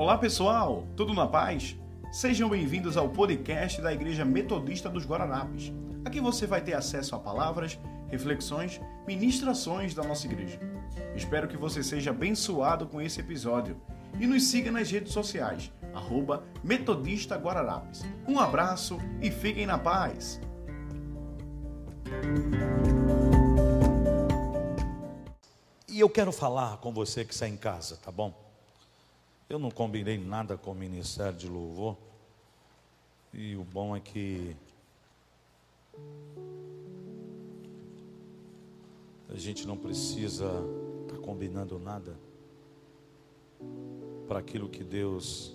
Olá pessoal, tudo na paz? Sejam bem-vindos ao podcast da Igreja Metodista dos Guararapes. Aqui você vai ter acesso a palavras, reflexões, ministrações da nossa igreja. Espero que você seja abençoado com esse episódio e nos siga nas redes sociais, arroba Metodista. Um abraço e fiquem na paz! E eu quero falar com você que está em casa, tá bom? Eu não combinei nada com o Ministério de Louvor. E o bom é que a gente não precisa estar tá combinando nada para aquilo que Deus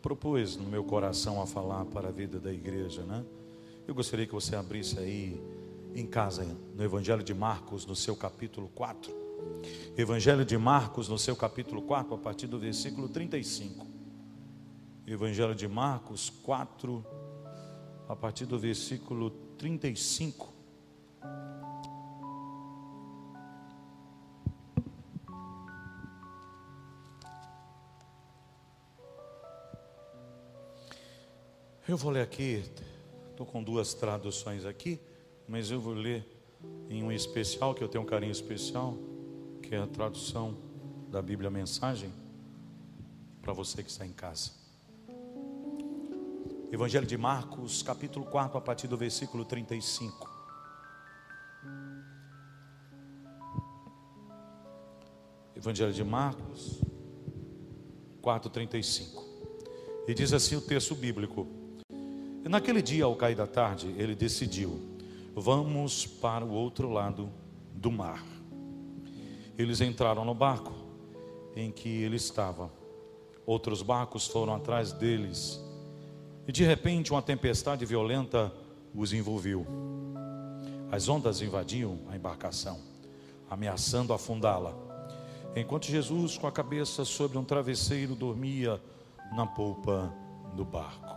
propôs no meu coração a falar para a vida da igreja, né? Eu gostaria que você abrisse aí em casa, no Evangelho de Marcos, no seu capítulo 4. Evangelho de Marcos, no seu capítulo 4, a partir do versículo 35. Evangelho de Marcos 4, a partir do versículo 35. Eu vou ler aqui, estou com duas traduções aqui, mas eu vou ler em um especial, que eu tenho um carinho especial que é a tradução da Bíblia Mensagem para você que está em casa. Evangelho de Marcos, capítulo 4, a partir do versículo 35. Evangelho de Marcos 4:35. E diz assim o texto bíblico: E naquele dia, ao cair da tarde, ele decidiu: Vamos para o outro lado do mar. Eles entraram no barco em que ele estava. Outros barcos foram atrás deles. E de repente uma tempestade violenta os envolveu. As ondas invadiam a embarcação, ameaçando afundá-la. Enquanto Jesus, com a cabeça sobre um travesseiro, dormia na polpa do barco.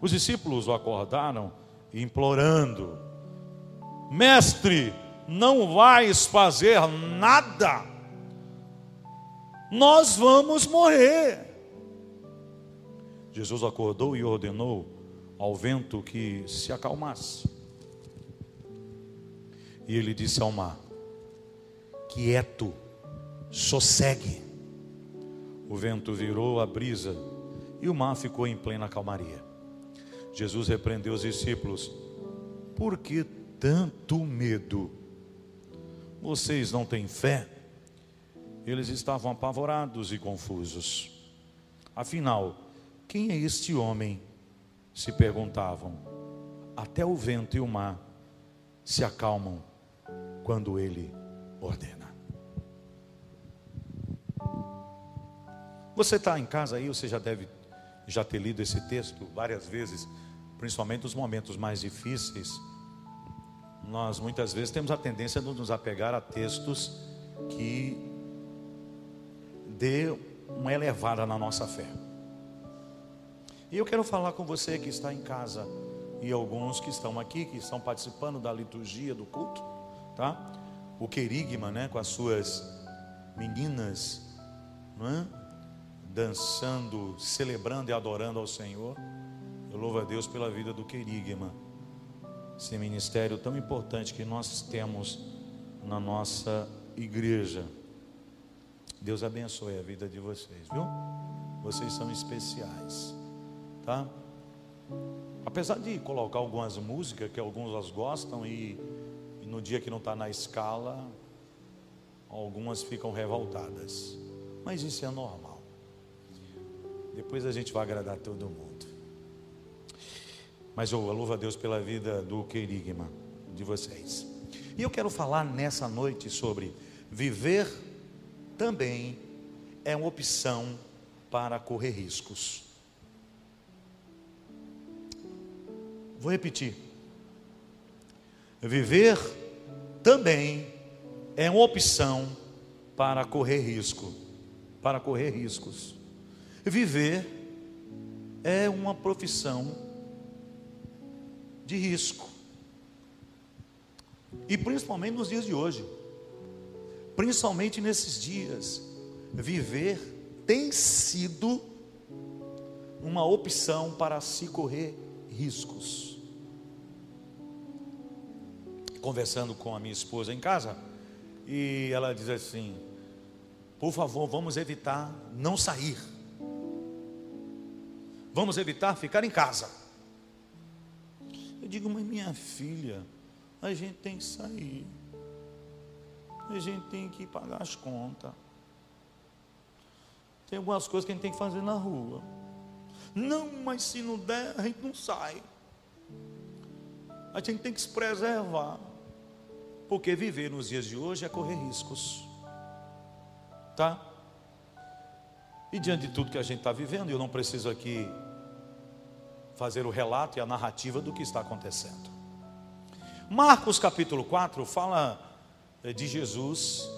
Os discípulos o acordaram, implorando: Mestre, não vais fazer nada, nós vamos morrer. Jesus acordou e ordenou ao vento que se acalmasse. E ele disse ao mar: Quieto, sossegue. O vento virou a brisa e o mar ficou em plena calmaria. Jesus repreendeu os discípulos: Por que tanto medo? Vocês não têm fé? Eles estavam apavorados e confusos. Afinal, quem é este homem? Se perguntavam. Até o vento e o mar se acalmam quando ele ordena. Você está em casa aí, você já deve já ter lido esse texto várias vezes, principalmente nos momentos mais difíceis nós muitas vezes temos a tendência de nos apegar a textos que dê uma elevada na nossa fé. E eu quero falar com você que está em casa e alguns que estão aqui, que estão participando da liturgia do culto, tá? O querigma, né, com as suas meninas, não é? dançando, celebrando e adorando ao Senhor. Eu louvo a Deus pela vida do querigma esse ministério tão importante que nós temos na nossa igreja. Deus abençoe a vida de vocês, viu? Vocês são especiais, tá? Apesar de colocar algumas músicas que alguns gostam e, e no dia que não está na escala, algumas ficam revoltadas, mas isso é normal. Depois a gente vai agradar todo mundo. Mas eu louvo a Deus pela vida do querigma de vocês. E eu quero falar nessa noite sobre viver também é uma opção para correr riscos. Vou repetir. Viver também é uma opção para correr risco, para correr riscos. Viver é uma profissão de risco. E principalmente nos dias de hoje. Principalmente nesses dias. Viver tem sido uma opção para se correr riscos. Conversando com a minha esposa em casa, e ela diz assim: por favor, vamos evitar não sair. Vamos evitar ficar em casa. Eu digo, mas minha filha, a gente tem que sair. A gente tem que pagar as contas. Tem algumas coisas que a gente tem que fazer na rua. Não, mas se não der, a gente não sai. A gente tem que se preservar. Porque viver nos dias de hoje é correr riscos. Tá? E diante de tudo que a gente está vivendo, eu não preciso aqui fazer o relato e a narrativa do que está acontecendo. Marcos capítulo 4 fala eh, de Jesus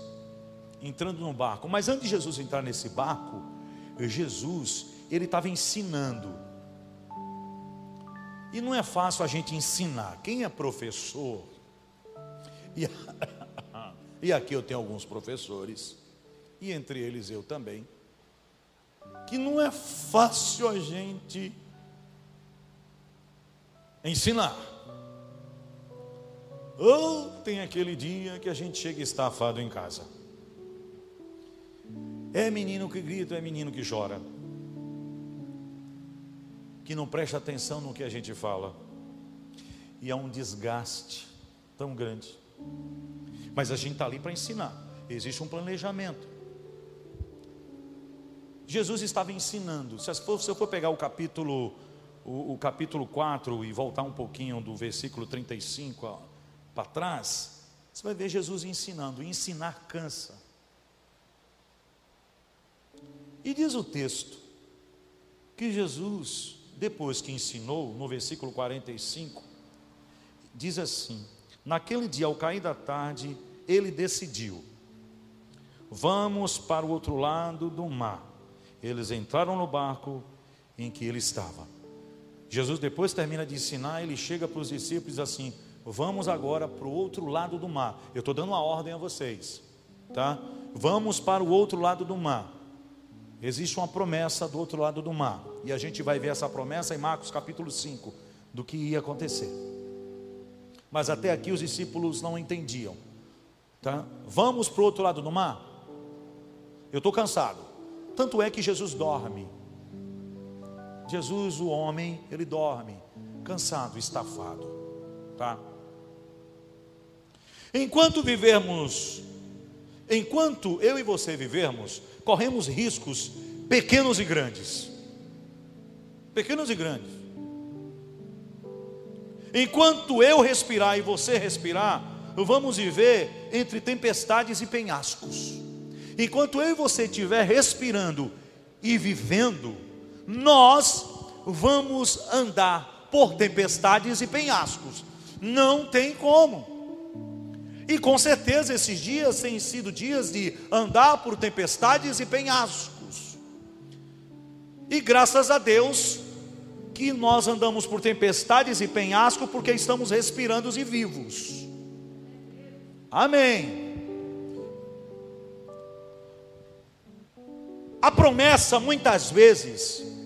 entrando no barco, mas antes de Jesus entrar nesse barco, Jesus, ele estava ensinando. E não é fácil a gente ensinar. Quem é professor? E, e aqui eu tenho alguns professores e entre eles eu também, que não é fácil a gente ensinar. Ou tem aquele dia que a gente chega estafado em casa. É menino que grita, é menino que chora. Que não presta atenção no que a gente fala. E há um desgaste tão grande. Mas a gente está ali para ensinar. Existe um planejamento. Jesus estava ensinando. Se eu for pegar o capítulo, o, o capítulo 4 e voltar um pouquinho do versículo 35 para trás, você vai ver Jesus ensinando. Ensinar cansa. E diz o texto que Jesus, depois que ensinou, no versículo 45, diz assim: Naquele dia, ao cair da tarde, ele decidiu: Vamos para o outro lado do mar. Eles entraram no barco em que ele estava. Jesus depois termina de ensinar, ele chega para os discípulos assim: Vamos agora para o outro lado do mar. Eu estou dando uma ordem a vocês, tá? Vamos para o outro lado do mar. Existe uma promessa do outro lado do mar. E a gente vai ver essa promessa em Marcos capítulo 5, do que ia acontecer. Mas até aqui os discípulos não entendiam. Tá? Vamos para o outro lado do mar? Eu estou cansado. Tanto é que Jesus dorme. Jesus, o homem, ele dorme, cansado, estafado, tá? Enquanto vivermos, enquanto eu e você vivermos, corremos riscos pequenos e grandes. Pequenos e grandes. Enquanto eu respirar e você respirar, vamos viver entre tempestades e penhascos. Enquanto eu e você estiver respirando e vivendo, nós vamos andar por tempestades e penhascos. Não tem como. E com certeza esses dias têm sido dias de andar por tempestades e penhascos. E graças a Deus que nós andamos por tempestades e penhascos porque estamos respirando e vivos. Amém. A promessa muitas vezes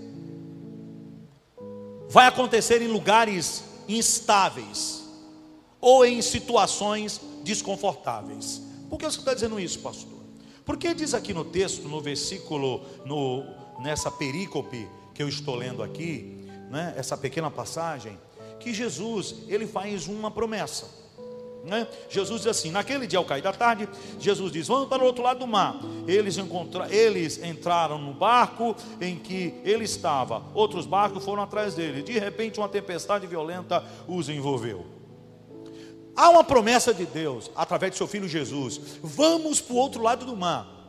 vai acontecer em lugares instáveis ou em situações desconfortáveis. Por que você está dizendo isso, pastor? Porque diz aqui no texto, no versículo, no, nessa perícope que eu estou lendo aqui, né, essa pequena passagem, que Jesus ele faz uma promessa. Né? Jesus diz assim: naquele dia ao cair da tarde, Jesus diz: Vamos para o outro lado do mar. Eles, encontra, eles entraram no barco em que ele estava, outros barcos foram atrás dele. De repente, uma tempestade violenta os envolveu. Há uma promessa de Deus através de seu filho Jesus: Vamos para o outro lado do mar.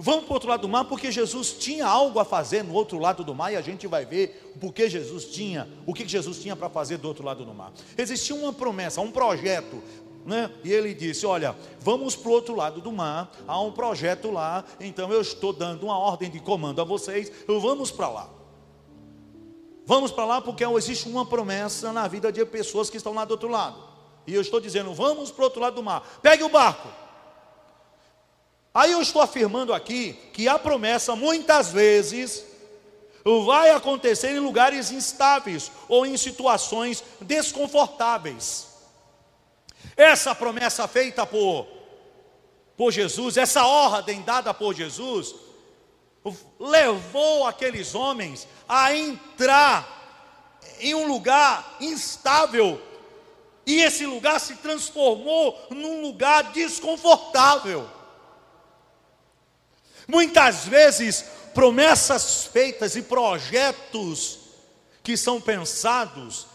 Vamos para o outro lado do mar porque Jesus tinha algo a fazer no outro lado do mar e a gente vai ver o que Jesus tinha, o que Jesus tinha para fazer do outro lado do mar. Existia uma promessa, um projeto né? E ele disse: Olha, vamos para o outro lado do mar, há um projeto lá, então eu estou dando uma ordem de comando a vocês, vamos para lá. Vamos para lá porque existe uma promessa na vida de pessoas que estão lá do outro lado. E eu estou dizendo: vamos para o outro lado do mar, pegue o barco. Aí eu estou afirmando aqui que a promessa muitas vezes vai acontecer em lugares instáveis ou em situações desconfortáveis. Essa promessa feita por, por Jesus, essa ordem dada por Jesus, levou aqueles homens a entrar em um lugar instável, e esse lugar se transformou num lugar desconfortável. Muitas vezes, promessas feitas e projetos que são pensados,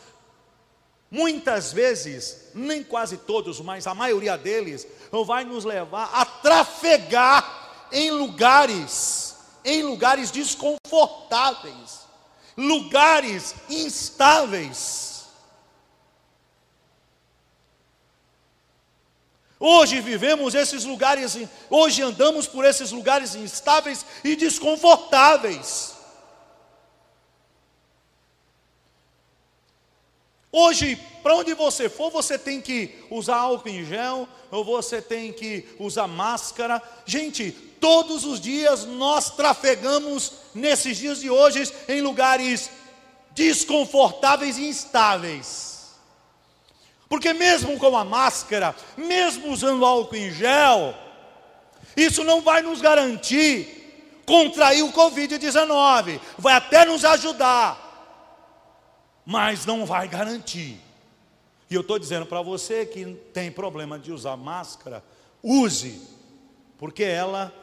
muitas vezes, nem quase todos, mas a maioria deles, vai nos levar a trafegar em lugares, em lugares desconfortáveis lugares instáveis. Hoje vivemos esses lugares, hoje andamos por esses lugares instáveis e desconfortáveis. Hoje, para onde você for, você tem que usar álcool em gel, ou você tem que usar máscara. Gente, todos os dias nós trafegamos nesses dias de hoje em lugares desconfortáveis e instáveis. Porque mesmo com a máscara, mesmo usando álcool em gel, isso não vai nos garantir contrair o Covid-19, vai até nos ajudar, mas não vai garantir. E eu estou dizendo para você que tem problema de usar máscara, use, porque ela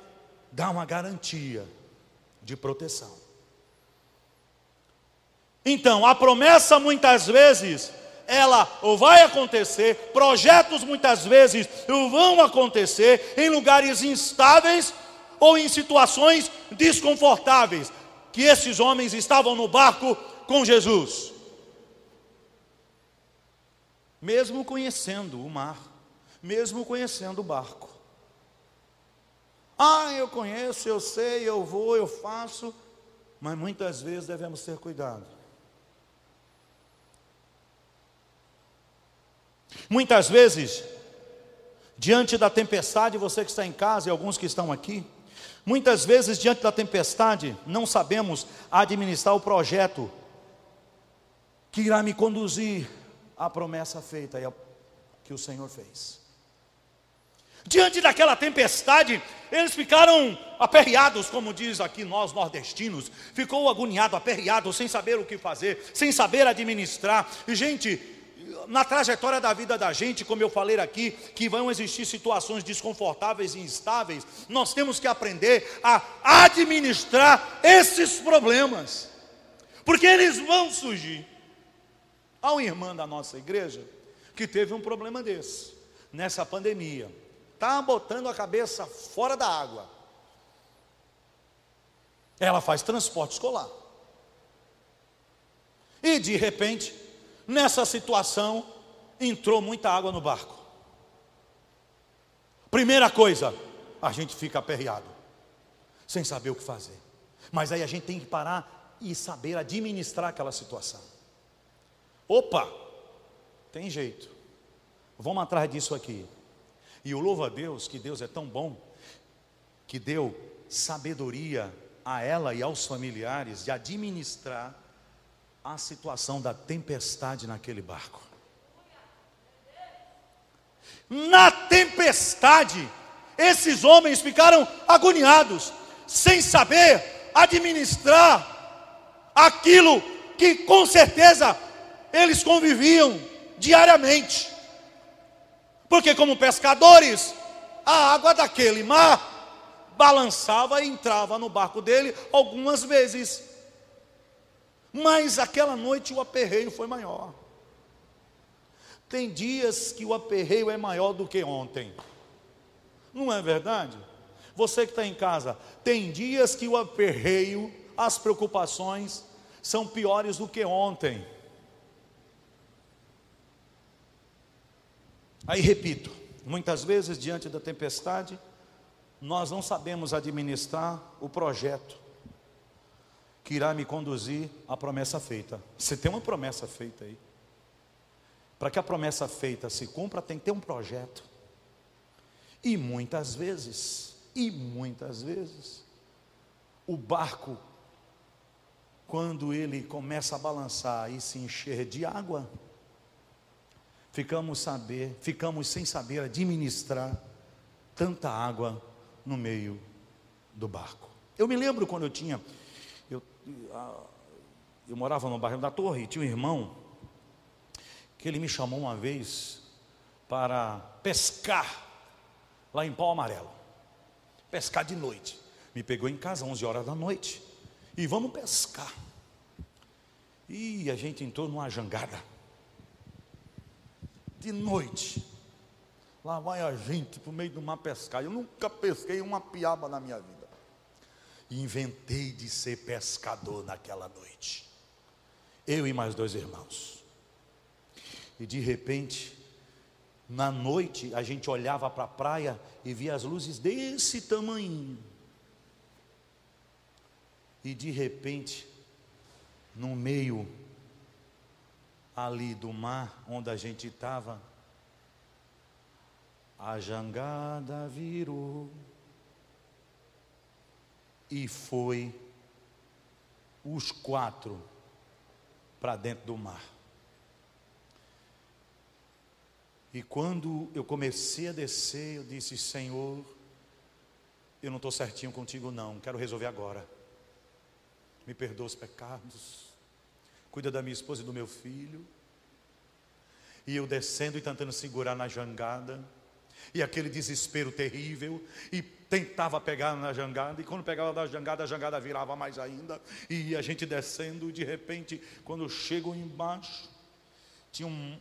dá uma garantia de proteção. Então, a promessa muitas vezes ela vai acontecer, projetos muitas vezes vão acontecer em lugares instáveis ou em situações desconfortáveis, que esses homens estavam no barco com Jesus. Mesmo conhecendo o mar, mesmo conhecendo o barco. Ah, eu conheço, eu sei, eu vou, eu faço, mas muitas vezes devemos ter cuidado. Muitas vezes, diante da tempestade, você que está em casa e alguns que estão aqui, muitas vezes, diante da tempestade, não sabemos administrar o projeto que irá me conduzir à promessa feita que o Senhor fez. Diante daquela tempestade, eles ficaram aperreados, como diz aqui nós nordestinos, ficou agoniado, aperreado, sem saber o que fazer, sem saber administrar. E gente, na trajetória da vida da gente, como eu falei aqui, que vão existir situações desconfortáveis e instáveis, nós temos que aprender a administrar esses problemas, porque eles vão surgir. Há uma irmã da nossa igreja que teve um problema desse, nessa pandemia está botando a cabeça fora da água. Ela faz transporte escolar. E de repente, nessa situação, entrou muita água no barco. Primeira coisa, a gente fica aperreado, sem saber o que fazer. Mas aí a gente tem que parar e saber administrar aquela situação. Opa, tem jeito. Vamos atrás disso aqui. E eu louvo a Deus que Deus é tão bom que deu sabedoria a ela e aos familiares de administrar a situação da tempestade naquele barco. Na tempestade, esses homens ficaram agoniados, sem saber administrar aquilo que com certeza eles conviviam diariamente. Porque, como pescadores, a água daquele mar balançava e entrava no barco dele algumas vezes. Mas aquela noite o aperreio foi maior. Tem dias que o aperreio é maior do que ontem. Não é verdade? Você que está em casa, tem dias que o aperreio, as preocupações são piores do que ontem. Aí repito, muitas vezes diante da tempestade, nós não sabemos administrar o projeto que irá me conduzir à promessa feita. Você tem uma promessa feita aí. Para que a promessa feita se cumpra, tem que ter um projeto. E muitas vezes E muitas vezes, o barco, quando ele começa a balançar e se encher de água, ficamos saber, ficamos sem saber administrar tanta água no meio do barco. Eu me lembro quando eu tinha, eu, eu morava no bairro da Torre, e tinha um irmão que ele me chamou uma vez para pescar lá em Pau Amarelo. Pescar de noite. Me pegou em casa 11 horas da noite e vamos pescar. E a gente entrou numa jangada de noite. Lá vai a gente para o meio do mar pescar. Eu nunca pesquei uma piaba na minha vida. Inventei de ser pescador naquela noite. Eu e mais dois irmãos. E de repente, na noite, a gente olhava para a praia e via as luzes desse tamanho. E de repente, no meio ali do mar onde a gente estava, a jangada virou e foi os quatro para dentro do mar. E quando eu comecei a descer, eu disse: Senhor, eu não estou certinho contigo, não, quero resolver agora. Me perdoa os pecados, cuida da minha esposa e do meu filho. E eu descendo e tentando segurar na jangada, e aquele desespero terrível, e tentava pegar na jangada, e quando pegava na jangada, a jangada virava mais ainda, e a gente descendo, e de repente, quando eu chego embaixo, tinha um,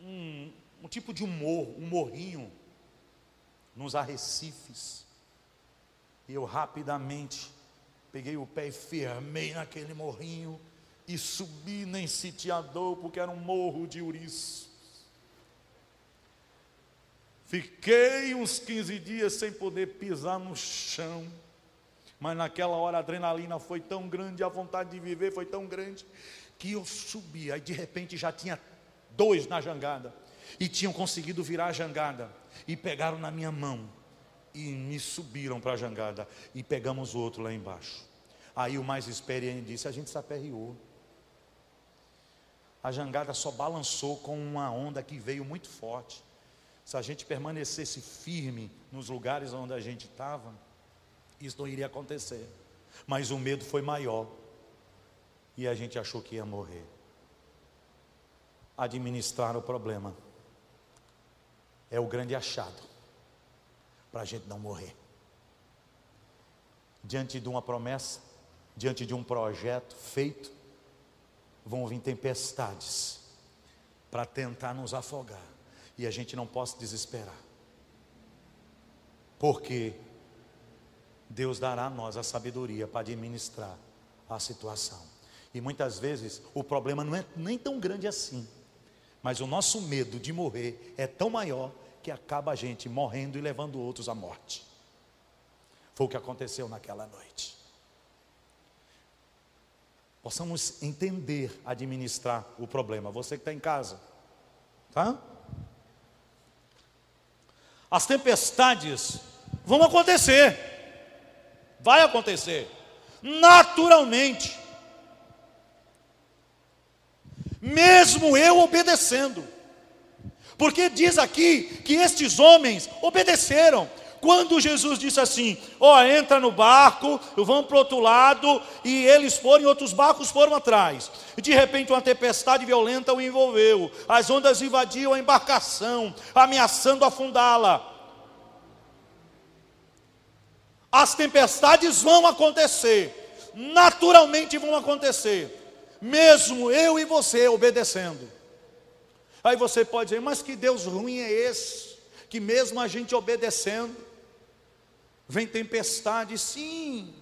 um, um tipo de morro, um morrinho, nos arrecifes, e eu rapidamente peguei o pé e firmei naquele morrinho, e subi nem sitiador, porque era um morro de ouriços. Fiquei uns 15 dias sem poder pisar no chão. Mas naquela hora a adrenalina foi tão grande, a vontade de viver foi tão grande, que eu subi. Aí de repente já tinha dois na jangada. E tinham conseguido virar a jangada. E pegaram na minha mão. E me subiram para a jangada. E pegamos o outro lá embaixo. Aí o mais experiente disse: A gente se aperreou a jangada só balançou com uma onda que veio muito forte. Se a gente permanecesse firme nos lugares onde a gente estava, isso não iria acontecer. Mas o medo foi maior e a gente achou que ia morrer. Administrar o problema é o grande achado para a gente não morrer. Diante de uma promessa, diante de um projeto feito, vão vir tempestades para tentar nos afogar. E a gente não pode desesperar. Porque Deus dará a nós a sabedoria para administrar a situação. E muitas vezes o problema não é nem tão grande assim. Mas o nosso medo de morrer é tão maior que acaba a gente morrendo e levando outros à morte. Foi o que aconteceu naquela noite possamos entender, administrar o problema. Você que está em casa, tá? As tempestades vão acontecer, vai acontecer, naturalmente, mesmo eu obedecendo, porque diz aqui que estes homens obedeceram, quando Jesus disse assim: Ó, oh, entra no barco, vão para o outro lado, e eles foram, e outros barcos foram atrás. De repente uma tempestade violenta o envolveu, as ondas invadiam a embarcação, ameaçando afundá-la. As tempestades vão acontecer, naturalmente vão acontecer, mesmo eu e você obedecendo. Aí você pode dizer, mas que Deus ruim é esse? Que mesmo a gente obedecendo, Vem tempestade, sim.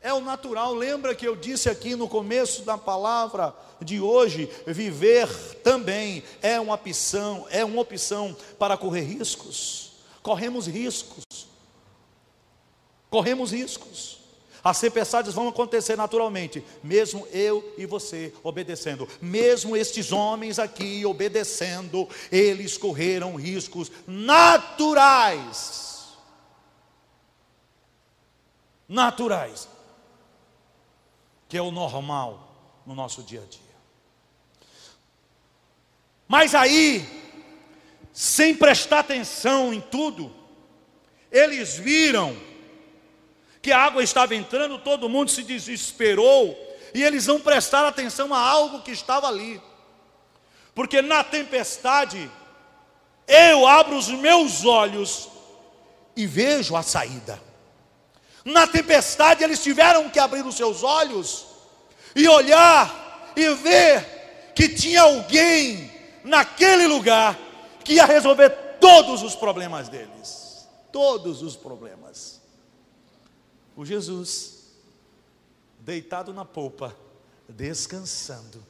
É o natural. Lembra que eu disse aqui no começo da palavra de hoje, viver também é uma opção, é uma opção para correr riscos. Corremos riscos. Corremos riscos. As tempestades vão acontecer naturalmente, mesmo eu e você obedecendo. Mesmo estes homens aqui obedecendo, eles correram riscos naturais naturais, que é o normal no nosso dia a dia. Mas aí, sem prestar atenção em tudo, eles viram que a água estava entrando, todo mundo se desesperou, e eles não prestaram atenção a algo que estava ali. Porque na tempestade, eu abro os meus olhos e vejo a saída. Na tempestade, eles tiveram que abrir os seus olhos e olhar e ver que tinha alguém naquele lugar que ia resolver todos os problemas deles. Todos os problemas. O Jesus, deitado na polpa, descansando.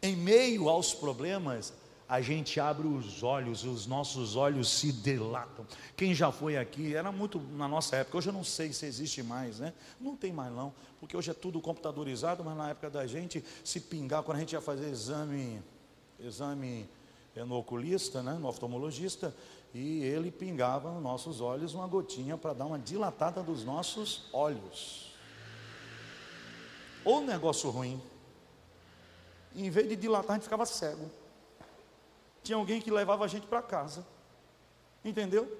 Em meio aos problemas, a gente abre os olhos, os nossos olhos se dilatam. Quem já foi aqui, era muito na nossa época, hoje eu não sei se existe mais, né? Não tem mais não, porque hoje é tudo computadorizado, mas na época da gente, se pingar, quando a gente ia fazer exame, exame no oculista, né, no oftalmologista, e ele pingava nos nossos olhos uma gotinha para dar uma dilatada dos nossos olhos. Ou negócio ruim. Em vez de dilatar, a gente ficava cego tinha alguém que levava a gente para casa. Entendeu?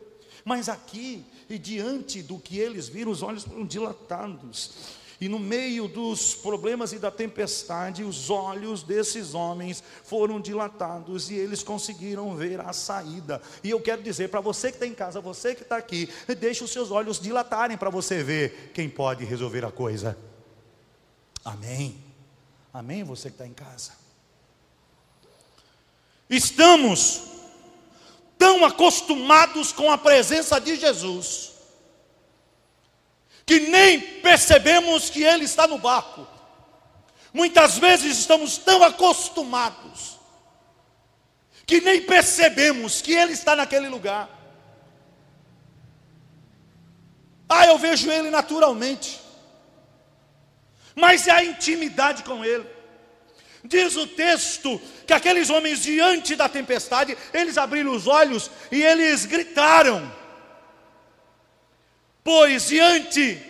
Mas aqui, e diante do que eles viram, os olhos foram dilatados. E no meio dos problemas e da tempestade, os olhos desses homens foram dilatados e eles conseguiram ver a saída. E eu quero dizer para você que está em casa, você que está aqui, deixe os seus olhos dilatarem para você ver quem pode resolver a coisa. Amém. Amém, você que está em casa. Estamos tão acostumados com a presença de Jesus, que nem percebemos que Ele está no barco. Muitas vezes estamos tão acostumados, que nem percebemos que Ele está naquele lugar. Ah, eu vejo Ele naturalmente, mas é a intimidade com Ele. Diz o texto que aqueles homens, diante da tempestade, eles abriram os olhos e eles gritaram. Pois diante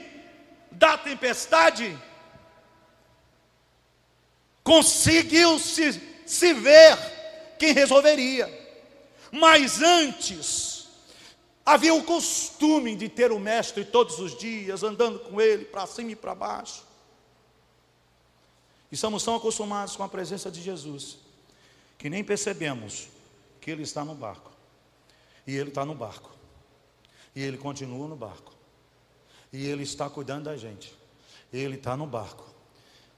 da tempestade, conseguiu-se se ver quem resolveria. Mas antes, havia o costume de ter o mestre todos os dias, andando com ele para cima e para baixo. Estamos tão acostumados com a presença de Jesus que nem percebemos que Ele está no barco. E Ele está no barco. E Ele continua no barco. E Ele está cuidando da gente. Ele está no barco.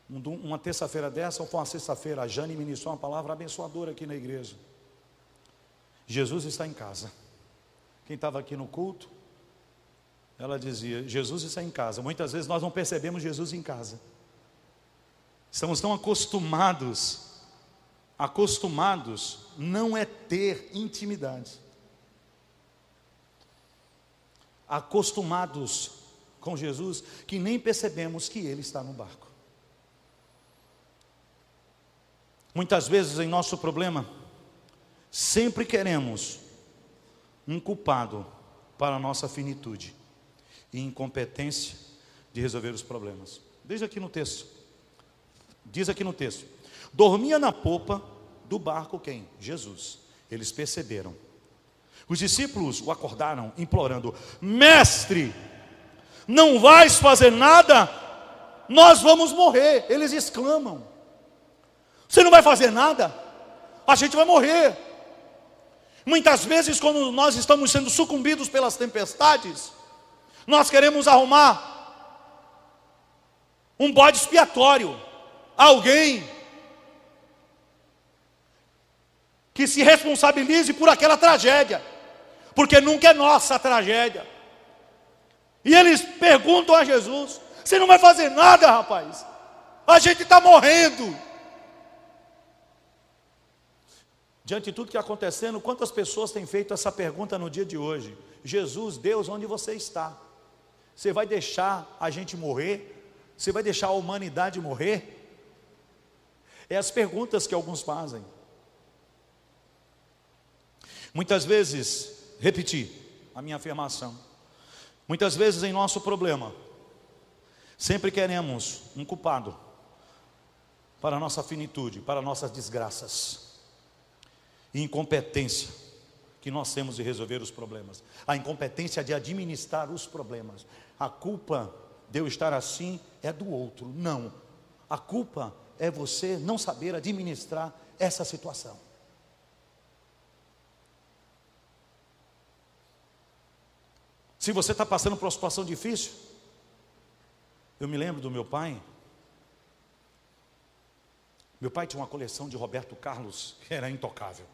Uma terça-feira dessa, ou foi uma sexta-feira, a Jane ministrou uma palavra abençoadora aqui na igreja. Jesus está em casa. Quem estava aqui no culto, ela dizia: Jesus está em casa. Muitas vezes nós não percebemos Jesus em casa. Estamos tão acostumados, acostumados não é ter intimidade. Acostumados com Jesus que nem percebemos que Ele está no barco. Muitas vezes em nosso problema, sempre queremos um culpado para a nossa finitude e incompetência de resolver os problemas. Veja aqui no texto. Diz aqui no texto: dormia na popa do barco quem? Jesus. Eles perceberam. Os discípulos o acordaram, implorando: Mestre, não vais fazer nada, nós vamos morrer. Eles exclamam: Você não vai fazer nada? A gente vai morrer. Muitas vezes, quando nós estamos sendo sucumbidos pelas tempestades, nós queremos arrumar um bode expiatório alguém que se responsabilize por aquela tragédia, porque nunca é nossa a tragédia. E eles perguntam a Jesus: Você não vai fazer nada, rapaz? A gente está morrendo. Diante de tudo que está acontecendo, quantas pessoas têm feito essa pergunta no dia de hoje? Jesus, Deus, onde você está? Você vai deixar a gente morrer? Você vai deixar a humanidade morrer? É as perguntas que alguns fazem. Muitas vezes, repetir a minha afirmação, Muitas vezes em nosso problema, sempre queremos um culpado para a nossa finitude, para nossas desgraças e incompetência que nós temos de resolver os problemas, a incompetência de administrar os problemas. A culpa de eu estar assim é do outro, não. A culpa é você não saber administrar essa situação. Se você está passando por uma situação difícil, eu me lembro do meu pai. Meu pai tinha uma coleção de Roberto Carlos que era intocável.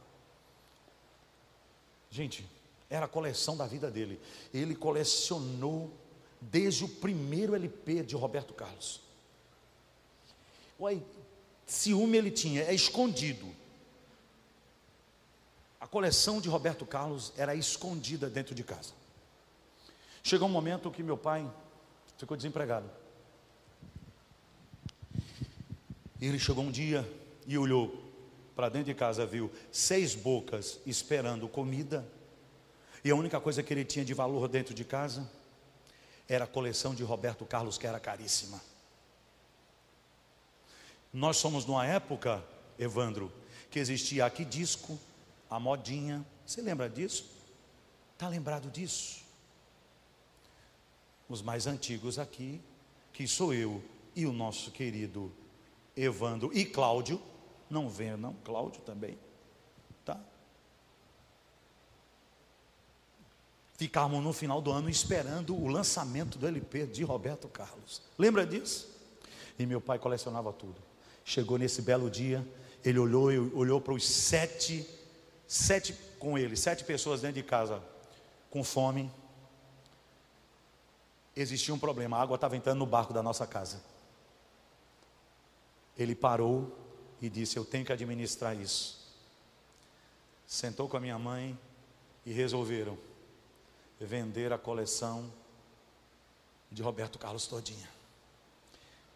Gente, era a coleção da vida dele. Ele colecionou desde o primeiro LP de Roberto Carlos. Olha, ciúme ele tinha, é escondido. A coleção de Roberto Carlos era escondida dentro de casa. Chegou um momento que meu pai ficou desempregado. Ele chegou um dia e olhou para dentro de casa, viu seis bocas esperando comida, e a única coisa que ele tinha de valor dentro de casa era a coleção de Roberto Carlos, que era caríssima. Nós somos numa época, Evandro, que existia aqui disco, a modinha. Você lembra disso? Está lembrado disso? os mais antigos aqui, que sou eu e o nosso querido Evandro e Cláudio. Não venha, não, Cláudio também. Tá? Ficávamos no final do ano esperando o lançamento do LP de Roberto Carlos. Lembra disso? E meu pai colecionava tudo. Chegou nesse belo dia, ele olhou, olhou para os sete, sete com ele, sete pessoas dentro de casa com fome, existia um problema, a água estava entrando no barco da nossa casa. Ele parou e disse: Eu tenho que administrar isso. Sentou com a minha mãe e resolveram vender a coleção de Roberto Carlos Todinha.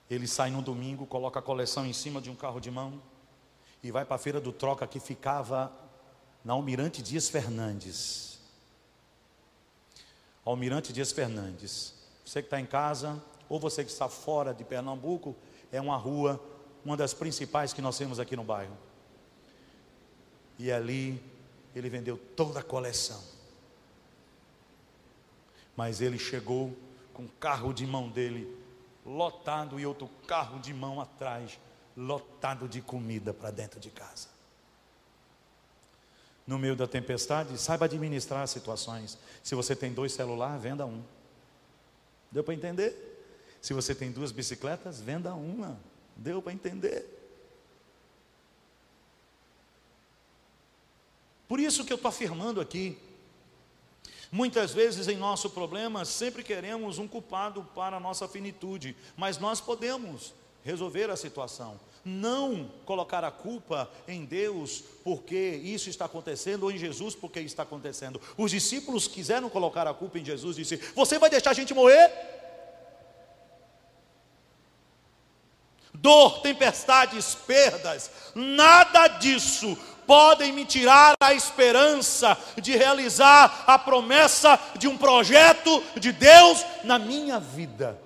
Ele sai no domingo, coloca a coleção em cima de um carro de mão e vai para a feira do troca que ficava na Almirante Dias Fernandes. Almirante Dias Fernandes. Você que está em casa, ou você que está fora de Pernambuco, é uma rua, uma das principais que nós temos aqui no bairro. E ali ele vendeu toda a coleção. Mas ele chegou com o carro de mão dele lotado e outro carro de mão atrás, lotado de comida para dentro de casa. No meio da tempestade, saiba administrar as situações. Se você tem dois celulares, venda um. Deu para entender? Se você tem duas bicicletas, venda uma. Deu para entender? Por isso que eu estou afirmando aqui. Muitas vezes em nosso problema sempre queremos um culpado para a nossa finitude, mas nós podemos resolver a situação. Não colocar a culpa em Deus porque isso está acontecendo ou em Jesus porque está acontecendo. Os discípulos quiseram colocar a culpa em Jesus e disse: Você vai deixar a gente morrer? Dor, tempestades, perdas, nada disso podem me tirar a esperança de realizar a promessa de um projeto de Deus na minha vida.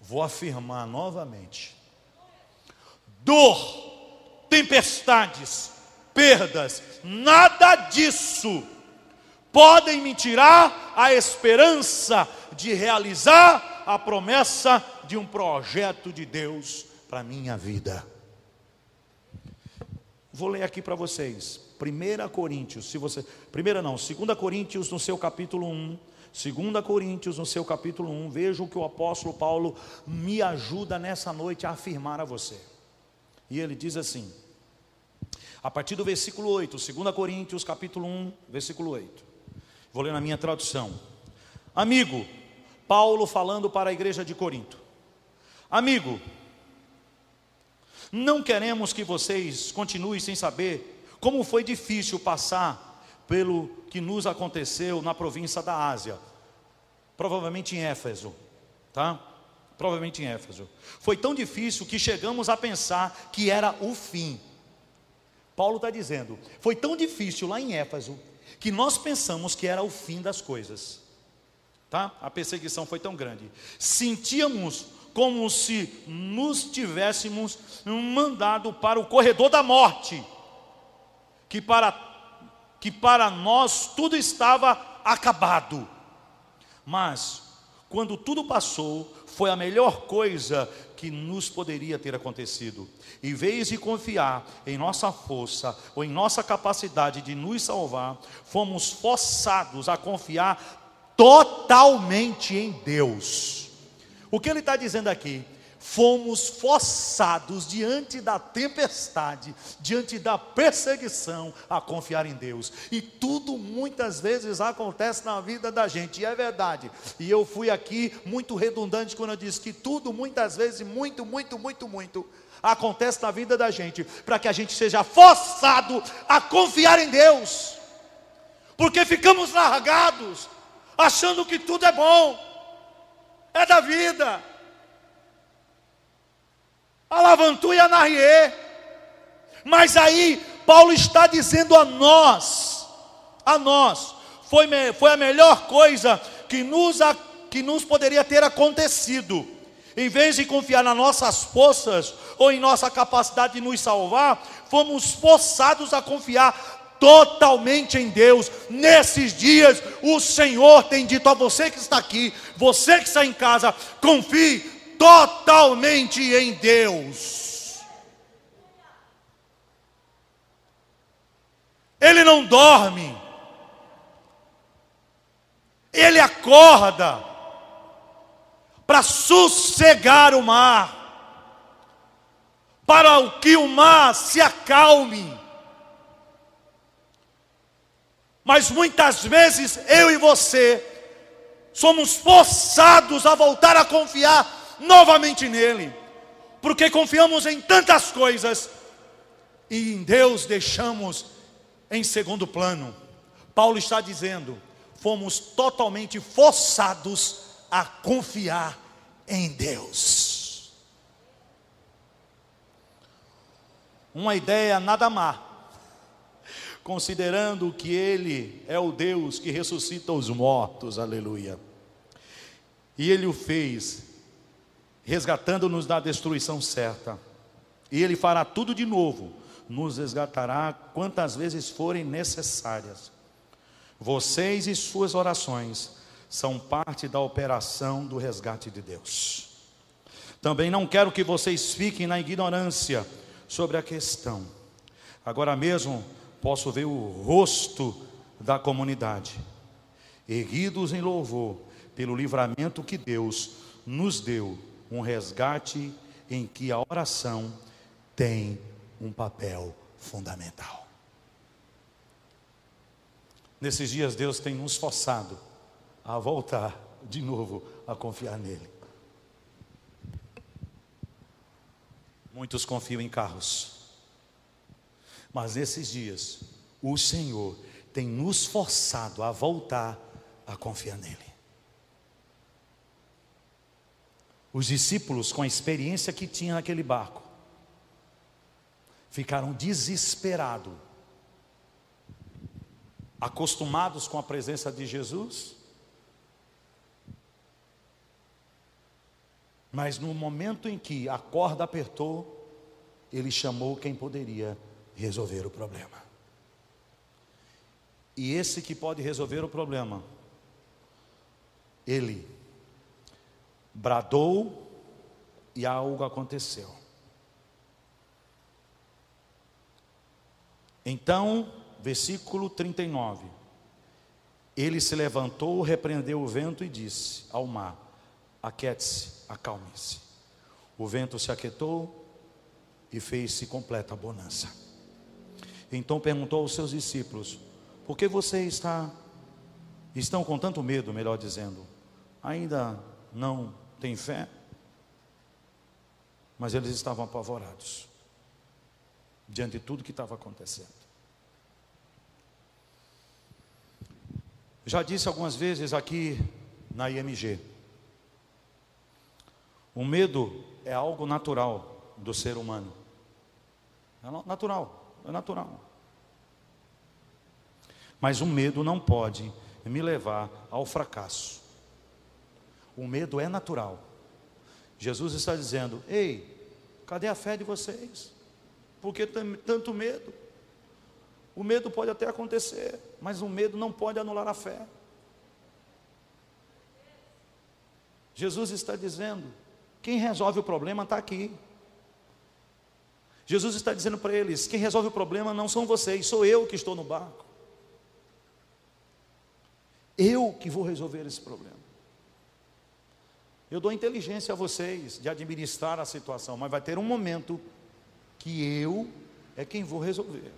Vou afirmar novamente: dor, tempestades, perdas, nada disso podem me tirar a esperança de realizar a promessa de um projeto de Deus para minha vida. Vou ler aqui para vocês. 1 Coríntios, se você. Primeira não, 2 Coríntios no seu capítulo 1, 2 Coríntios, no seu capítulo 1, veja o que o apóstolo Paulo me ajuda nessa noite a afirmar a você. E ele diz assim, a partir do versículo 8, 2 Coríntios, capítulo 1, versículo 8. Vou ler na minha tradução. Amigo, Paulo falando para a igreja de Corinto. Amigo, não queremos que vocês continuem sem saber como foi difícil passar pelo que nos aconteceu na província da Ásia, provavelmente em Éfeso, tá? Provavelmente em Éfeso. Foi tão difícil que chegamos a pensar que era o fim. Paulo está dizendo, foi tão difícil lá em Éfeso que nós pensamos que era o fim das coisas. tá? A perseguição foi tão grande. Sentíamos como se nos tivéssemos mandado para o corredor da morte, que para, que para nós tudo estava acabado. Mas, quando tudo passou, foi a melhor coisa que nos poderia ter acontecido. Em vez de confiar em nossa força ou em nossa capacidade de nos salvar, fomos forçados a confiar totalmente em Deus. O que ele está dizendo aqui? Fomos forçados diante da tempestade, diante da perseguição, a confiar em Deus. E tudo muitas vezes acontece na vida da gente, e é verdade. E eu fui aqui muito redundante quando eu disse que tudo muitas vezes, muito, muito, muito, muito, acontece na vida da gente, para que a gente seja forçado a confiar em Deus, porque ficamos largados, achando que tudo é bom, é da vida. Alavantu e Anarriê. Mas aí, Paulo está dizendo a nós, a nós, foi, foi a melhor coisa que nos, que nos poderia ter acontecido. Em vez de confiar nas nossas forças ou em nossa capacidade de nos salvar, fomos forçados a confiar totalmente em Deus. Nesses dias, o Senhor tem dito a você que está aqui, você que está em casa, confie totalmente em Deus. Ele não dorme, ele acorda para sossegar o mar, para que o mar se acalme Mas muitas vezes eu e você somos forçados a voltar a confiar novamente nele, porque confiamos em tantas coisas e em Deus deixamos em segundo plano. Paulo está dizendo: fomos totalmente forçados a confiar em Deus. Uma ideia nada má, considerando que Ele é o Deus que ressuscita os mortos, aleluia. E Ele o fez, resgatando-nos da destruição certa. E Ele fará tudo de novo, nos resgatará quantas vezes forem necessárias. Vocês e suas orações são parte da operação do resgate de Deus. Também não quero que vocês fiquem na ignorância sobre a questão. Agora mesmo, posso ver o rosto da comunidade, erguidos em louvor pelo livramento que Deus nos deu, um resgate em que a oração tem um papel fundamental. Nesses dias, Deus tem nos forçado a voltar de novo a confiar nele. Muitos confiam em carros, mas nesses dias, o Senhor tem nos forçado a voltar a confiar nele. Os discípulos, com a experiência que tinham naquele barco, ficaram desesperados, acostumados com a presença de Jesus, mas no momento em que a corda apertou, ele chamou quem poderia resolver o problema. E esse que pode resolver o problema, ele bradou e algo aconteceu. Então, versículo 39. Ele se levantou, repreendeu o vento e disse ao mar: Aquete-se, acalme-se. O vento se aquietou e fez-se completa bonança. Então perguntou aos seus discípulos: Por que vocês está, estão com tanto medo, melhor dizendo? Ainda não têm fé? Mas eles estavam apavorados diante de tudo que estava acontecendo. Já disse algumas vezes aqui na IMG: o medo é algo natural do ser humano. É natural é natural. Mas o medo não pode me levar ao fracasso. O medo é natural. Jesus está dizendo: Ei, cadê a fé de vocês? Por que tanto medo? O medo pode até acontecer, mas o medo não pode anular a fé. Jesus está dizendo: quem resolve o problema está aqui. Jesus está dizendo para eles: quem resolve o problema não são vocês, sou eu que estou no barco. Eu que vou resolver esse problema. Eu dou inteligência a vocês de administrar a situação, mas vai ter um momento que eu é quem vou resolver.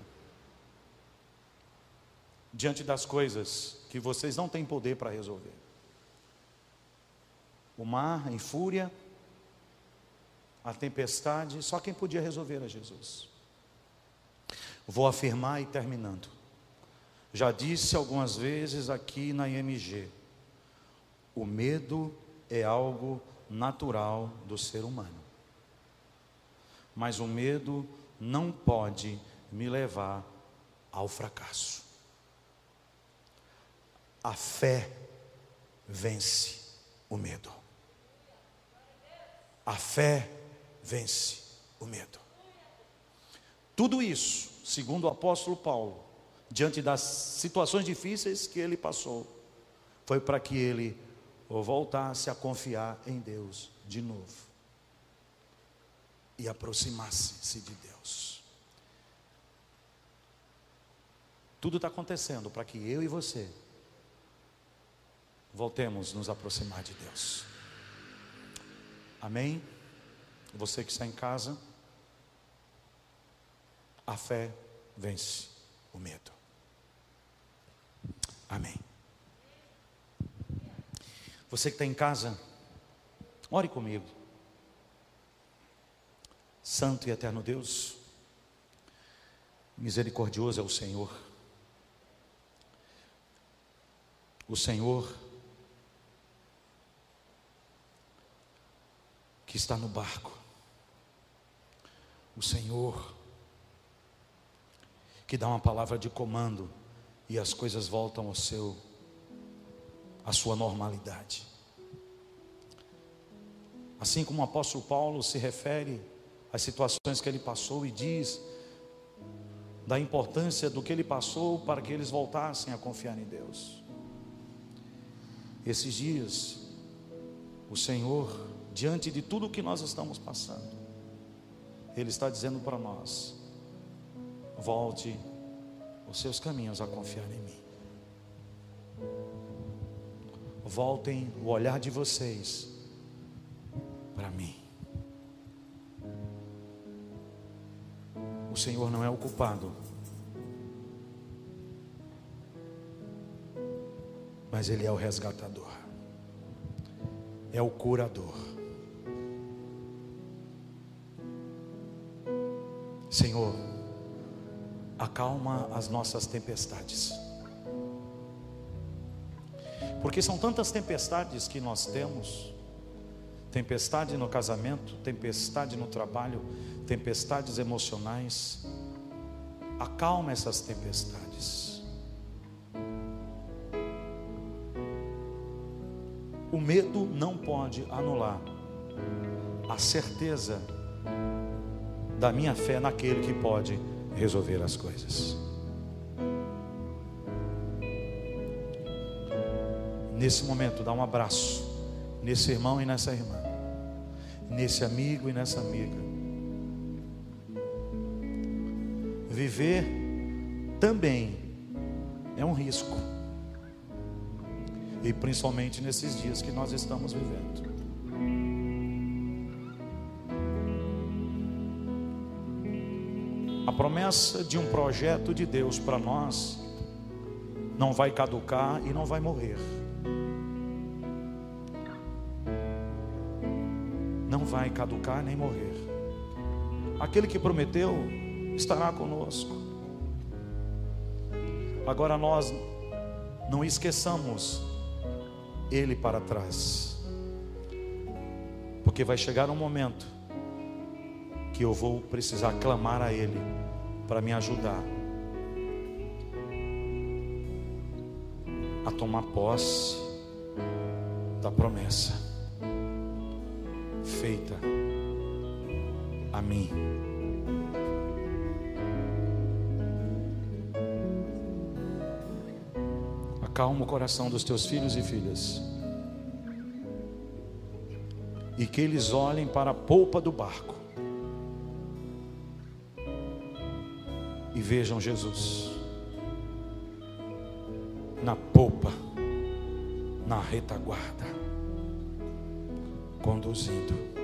Diante das coisas que vocês não têm poder para resolver. O mar em fúria, a tempestade, só quem podia resolver era Jesus. Vou afirmar e terminando. Já disse algumas vezes aqui na IMG: o medo é algo natural do ser humano. Mas o medo não pode me levar ao fracasso. A fé vence o medo. A fé vence o medo. Tudo isso, segundo o apóstolo Paulo, diante das situações difíceis que ele passou, foi para que ele voltasse a confiar em Deus de novo e aproximasse-se de Deus. Tudo está acontecendo para que eu e você voltemos nos aproximar de Deus. Amém? Você que está em casa, a fé vence o medo. Amém. Você que está em casa, ore comigo. Santo e eterno Deus, misericordioso é o Senhor. O Senhor que está no barco. O Senhor que dá uma palavra de comando e as coisas voltam ao seu a sua normalidade. Assim como o apóstolo Paulo se refere às situações que ele passou e diz da importância do que ele passou para que eles voltassem a confiar em Deus. Esses dias, o Senhor, diante de tudo o que nós estamos passando, Ele está dizendo para nós: volte os seus caminhos a confiar em mim voltem o olhar de vocês para mim. O Senhor não é o culpado, mas Ele é o resgatador, é o curador. Senhor, acalma as nossas tempestades. Porque são tantas tempestades que nós temos tempestade no casamento, tempestade no trabalho, tempestades emocionais. Acalma essas tempestades. O medo não pode anular a certeza da minha fé naquele que pode resolver as coisas. nesse momento, dá um abraço nesse irmão e nessa irmã, nesse amigo e nessa amiga. Viver também é um risco, e principalmente nesses dias que nós estamos vivendo. Promessa de um projeto de Deus para nós não vai caducar e não vai morrer. vai caducar nem morrer. Aquele que prometeu estará conosco. Agora nós não esqueçamos Ele para trás, porque vai chegar um momento que eu vou precisar clamar a Ele para me ajudar a tomar posse da promessa. feita a mim. Acalma o coração dos teus filhos e filhas. E que eles olhem para a polpa do barco vejam Jesus na polpa, na retaguarda, conduzindo